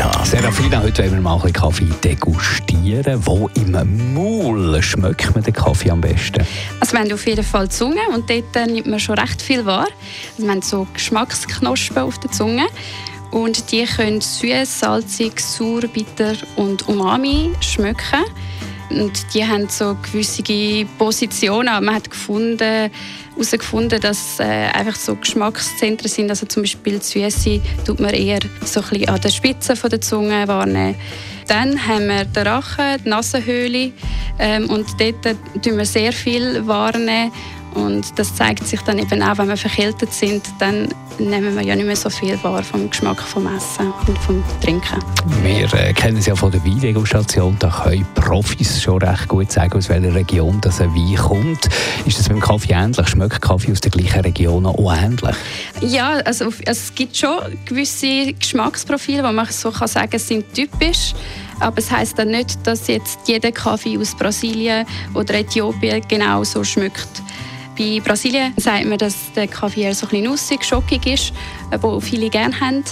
www.kaffeezentrale.ch Serafina, heute wollen wir mal ein Kaffee degustieren. Wo im Maul schmeckt man den Kaffee am besten? Also wir haben auf jeden Fall die Zunge und dort äh, nimmt man schon recht viel wahr. Also wir haben so Geschmacksknospen auf der Zunge und die können süß, salzig, sauer, bitter und umami schmecken. Und die haben so gewisse Positionen. Man hat gefunden, herausgefunden, dass äh, einfach so Geschmackszentren sind. Also zum Beispiel Süße tut man eher so ein an der Spitze von der Zunge wahrnehmen. Dann haben wir den Rachen, die Nasenhöhle ähm, und dort tun wir sehr viel wahrnehmen. Und das zeigt sich dann eben auch, wenn wir verkältet sind, dann nehmen wir ja nicht mehr so viel wahr vom Geschmack vom Essen und vom Trinken. Wir äh, kennen es ja von der Weindegustation, da können Profis schon recht gut sagen, aus welcher Region das ein Wein kommt. Ist das beim Kaffee ähnlich? Schmeckt Kaffee aus der gleichen Region auch ähnlich? Ja, also, also es gibt schon gewisse Geschmacksprofile, wo man so kann sagen sind typisch. Aber es heißt dann nicht, dass jetzt jeder Kaffee aus Brasilien oder Äthiopien genau so schmeckt. Bei Brasilien sagt man, dass der Kaffee so ein bisschen nussig, schockig ist, wo viele gerne haben.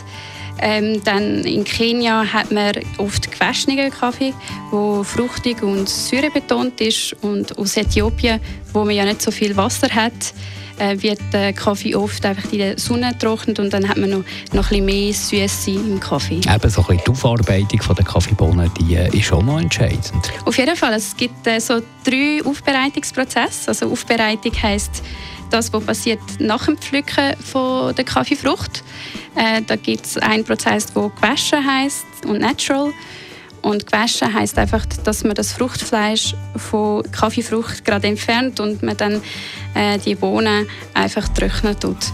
Ähm, dann in Kenia hat man oft gewaschenen Kaffee, der fruchtig und säurebetont ist. Und aus Äthiopien, wo man ja nicht so viel Wasser hat, äh, wird der Kaffee oft einfach in der Sonne getrocknet und dann hat man noch, noch ein bisschen mehr Süße im Kaffee. Eben so ein bisschen die Aufarbeitung der Kaffeebohnen, die äh, ist auch noch entscheidend. Auf jeden Fall. Es gibt äh, so drei Aufbereitungsprozesse. Also Aufbereitung heisst das, was passiert nach dem Pflücken von der Kaffeefrucht. Äh, da gibt es einen Prozess, der gewaschen heißt und natural. Und gewaschen heißt einfach, dass man das Fruchtfleisch von Kaffeefrucht gerade entfernt und man dann äh, die Bohnen einfach trocknen tut.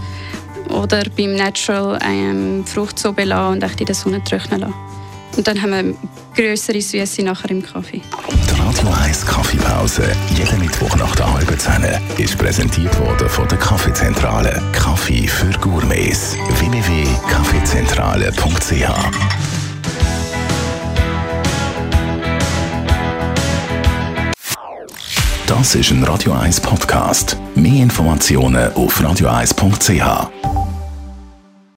Oder beim Natural ähm, Frucht so belassen und in der Sonne trocknen lassen. Und dann haben wir größere Süße nachher im Kaffee. Die Radio 1 Kaffeepause, jeden Mittwoch nach der halben Zehn, ist präsentiert worden von der Kaffeezentrale. Kaffee für Gourmets. www.kaffeezentrale.ch Das ist ein Radio 1 Podcast. Mehr Informationen auf radio1.ch.